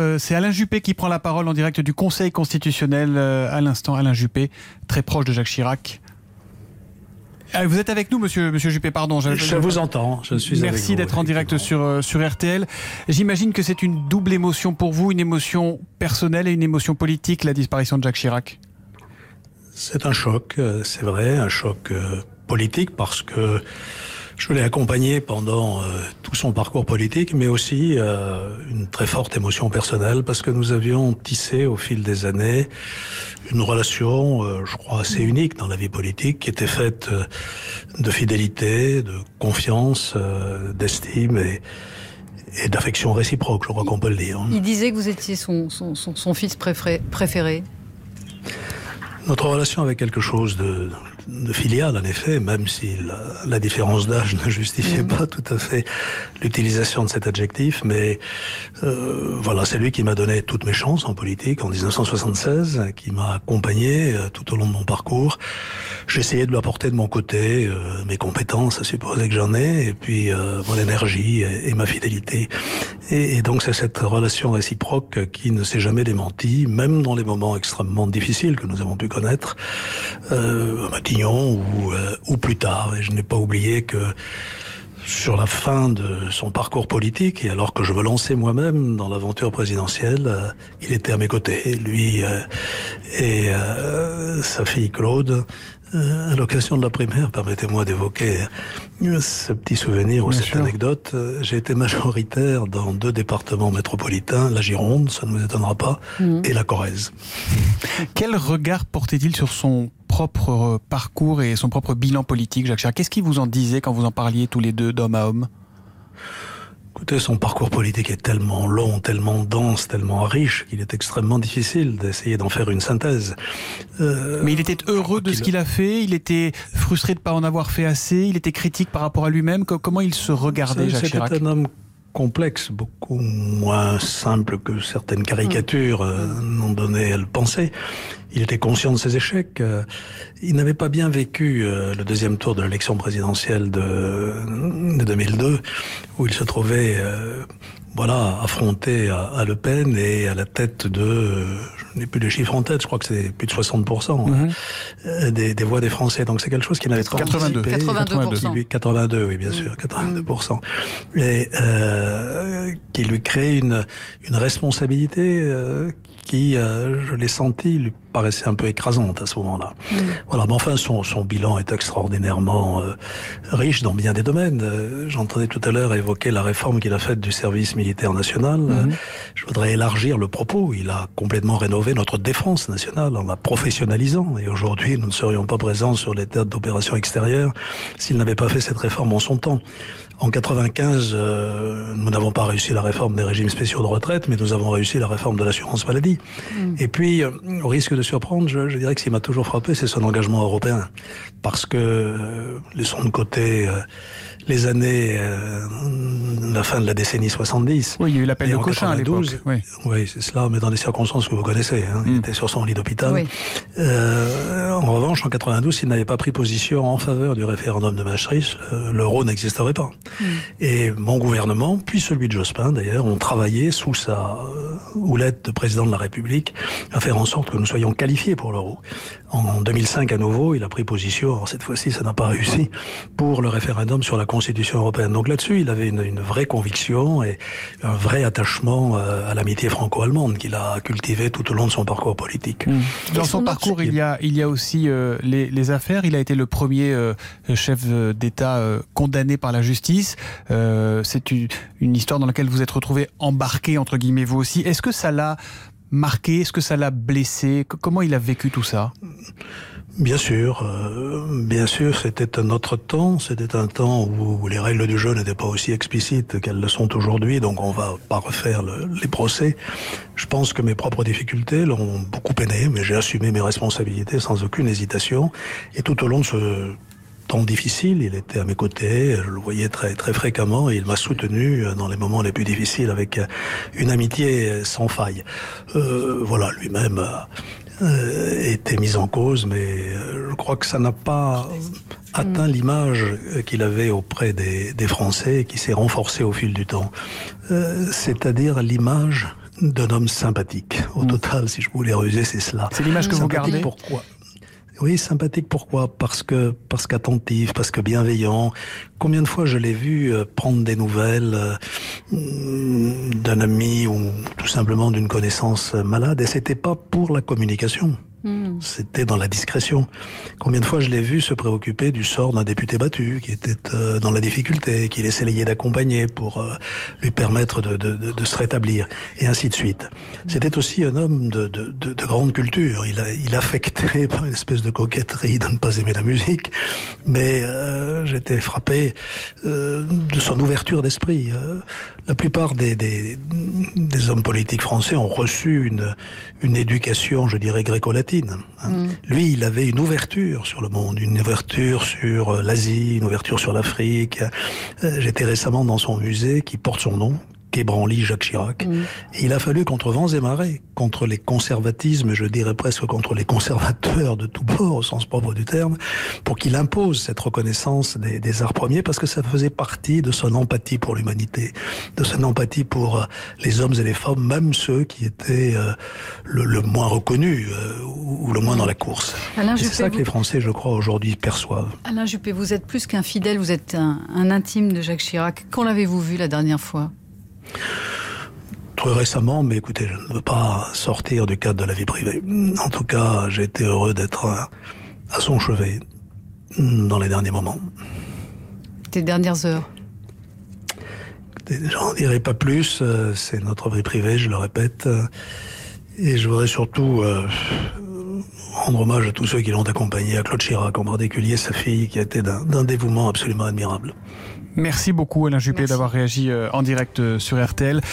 Euh, c'est Alain Juppé qui prend la parole en direct du Conseil constitutionnel euh, à l'instant. Alain Juppé, très proche de Jacques Chirac. Ah, vous êtes avec nous, monsieur, monsieur Juppé, pardon. Je, je vous entends, je suis Merci d'être en direct sur, euh, sur RTL. J'imagine que c'est une double émotion pour vous, une émotion personnelle et une émotion politique, la disparition de Jacques Chirac. C'est un choc, c'est vrai, un choc politique parce que je l'ai accompagné pendant euh, tout son parcours politique, mais aussi euh, une très forte émotion personnelle parce que nous avions tissé au fil des années une relation, euh, je crois, assez unique dans la vie politique, qui était faite de fidélité, de confiance, d'estime et, et d'affection réciproque, je crois qu'on peut le dire. Il disait que vous étiez son, son, son fils préféré. Notre relation avait quelque chose de, de filiale, en effet, même si la, différence d'âge ne justifiait mm. pas tout à fait l'utilisation de cet adjectif. Mais euh, voilà, c'est lui qui m'a donné toutes mes chances en politique en 1976, qui m'a accompagné euh, tout au long de mon parcours. J'ai essayé de lui apporter de mon côté euh, mes compétences, à supposer que j'en ai, et puis mon énergie et, ma fidélité. Et, et donc c'est cette relation réciproque qui ne s'est jamais démentie, même dans les moments extrêmement difficiles que nous avons pu connaître. Euh, ou, euh, ou plus tard. Et je n'ai pas oublié que sur la fin de son parcours politique, et alors que je me lançais moi-même dans l'aventure présidentielle, euh, il était à mes côtés, lui euh, et sa fille Claude. à l'occasion de la primaire, permettez-moi d'évoquer ce petit souvenir ou cette anecdote. J'ai été majoritaire dans deux départements métropolitains, la Gironde, ça ne vous étonnera pas, mmh. et la Corrèze. Quel regard portait-il sur son propre euh, parcours et son propre bilan politique, Jacques Chirac. Qu'est-ce qu'il vous en disait quand vous en parliez tous les deux d'homme à homme? Écoutez, son parcours politique est tellement long, tellement dense, tellement riche qu'il est extrêmement difficile d'essayer d'en faire une synthèse. Euh, Mais il était heureux de ce qu'il a fait, il était frustré de ne pas en avoir fait assez, il était critique par rapport à lui-même. Comment il se regardait, Jacques Chirac? un homme complexe, beaucoup moins simple que certaines caricatures euh, n'ont donné à le penser. Il était conscient de ses échecs. Euh, il n'avait pas bien vécu euh, le deuxième tour de l'élection présidentielle de, de, 2002, où il se trouvait voilà, affronté à, Le Pen et à la tête de, je n'ai plus les chiffres en tête, je crois que c'est plus de 60% mhm. euh, des, des, voix des Français. Donc c'est quelque chose qui n'avait pas 82. 82. 82, oui, bien sûr, 82%. Et euh, qui lui crée une, une responsabilité euh, qui, euh, je l'ai senti, lui paraissait un peu écrasante à ce moment-là. Mm. Voilà, mais enfin, son, son bilan est extraordinairement euh, riche dans bien des domaines. Euh, j'entendais tout à l'heure évoquer la réforme qu'il a faite du service militaire national. Mm. je voudrais élargir le propos. Il a complètement rénové notre défense nationale en la professionnalisant. Et aujourd'hui, nous ne serions pas présents sur les théâtres d'opérations extérieures s'il n'avait pas fait cette réforme en son temps. En 95, euh, nous n'avons pas réussi la réforme des régimes spéciaux de retraite, mais nous avons réussi la réforme de l'assurance maladie. Mm. Et puis, euh, au risque de surprendre, je, dirais que ce qui m'a toujours frappé, c'est son engagement européen. Parce que, euh, laissons de côté euh, les années, euh, la fin de la décennie 70. Oui, il y a eu l'appel de Cochin à l'époque. Oui, oui c'est cela, mais dans des circonstances que vous connaissez. Hein. Il mm. était sur son lit d'hôpital. Oui. Euh, en revanche, en 92, s'il n'avait pas pris position en faveur du référendum de Maastricht, euh, l'euro n'existerait pas. Mm. Et mon gouvernement, puis celui de Jospin d'ailleurs, ont travaillé sous sa euh, houlette de président de la République à faire en sorte que nous soyons qualifiés pour l'euro. En 2005, à nouveau, il a pris position, cette fois-ci ça n'a pas réussi, pour le référendum sur la Constitution européenne. Donc là-dessus, il avait une, une, vraie conviction et un vrai attachement euh, à l'amitié franco-allemande qu'il a cultivé tout au long de son parcours politique. Mmh. Dans son parcours, il y a, il y a aussi euh, les, les, affaires. Il a été le premier euh, chef d'État euh, condamné par la justice. Euh, C'est une, une histoire dans laquelle vous êtes retrouvé embarqué, entre guillemets, vous aussi. Est-ce que ça l'a marqué? Est-ce que ça l'a blessé? Comment il a vécu tout ça? Bien sûr, euh, bien sûr, c'était un autre temps. C'était un temps où les règles du jeu n'étaient pas aussi explicites qu'elles le sont aujourd'hui. Donc, on va pas refaire le, les procès. Je pense que mes propres difficultés l'ont beaucoup peiné, mais j'ai assumé mes responsabilités sans aucune hésitation. Et tout au long de ce temps difficile, il était à mes côtés, je le voyais très très fréquemment et il m'a soutenu dans les moments les plus difficiles avec une amitié sans faille. Euh, voilà, lui-même était mis en cause, mais euh, je crois que ça n'a pas atteint mm. l'image qu'il avait auprès des, des Français et qui s'est renforcée au fil du temps. Euh, C'est-à-dire l'image d'un homme sympathique. Au mmh. total, si je voulais ruser, c'est cela. C'est l'image que vous gardez? Pourquoi? Oui, sympathique. Pourquoi? Parce que parce qu'attentif, parce que bienveillant. Combien de fois je l'ai vu euh, prendre des nouvelles euh, d'un ami ou tout simplement d'une connaissance malade, et c'était pas pour la communication. Hmm. C'était dans la discrétion. Combien de fois je l'ai vu se préoccuper du sort d'un député battu qui était euh, dans la difficulté, qu'il essayait d'accompagner pour euh, lui permettre de, se rétablir, et ainsi de suite. C'était aussi un homme de, de, grande culture. Il, affectait par une espèce de coquetterie de ne pas aimer la musique, mais euh, j'étais frappé de son ouverture d'esprit. La plupart des, hommes politiques français ont reçu une, une éducation, je dirais, gréco-latine. Hein. Lui, il avait une ouverture sur le monde, une ouverture sur euh, l'Asie, une ouverture sur l'Afrique. Euh, j'étais récemment dans son musée qui porte son nom, qu'ébranlit Jacques Chirac. Mm. il a fallu contre vents et marées, contre les conservatismes, je dirais presque contre les conservateurs de tous bords, au sens propre du terme, pour qu'il impose cette reconnaissance des, arts premiers, parce que ça faisait partie de son empathie pour l'humanité, de son empathie pour euh, les hommes et les femmes, même ceux qui étaient euh, le, moins reconnus euh, ou, le moins dans la course. C'est ça que les Français, je crois, aujourd'hui perçoivent. Alain Juppé, vous êtes plus qu'un fidèle, vous êtes un, un intime de Jacques Chirac. Quand l'avez-vous vu la dernière fois? Très récemment, mais écoutez, je ne veux pas sortir du cadre de la vie privée. En tout cas, j'ai été heureux d'être à son chevet dans les derniers moments. Tes dernières heures J'en dirai pas plus, euh, c'est notre vie privée, je le répète. Et je voudrais surtout euh, rendre hommage à tous ceux qui l'ont accompagné, à Claude Chirac en particulier, sa fille, qui a été d'un dévouement absolument admirable. Merci beaucoup Alain Juppé d'avoir réagi euh, en direct euh, sur RTL.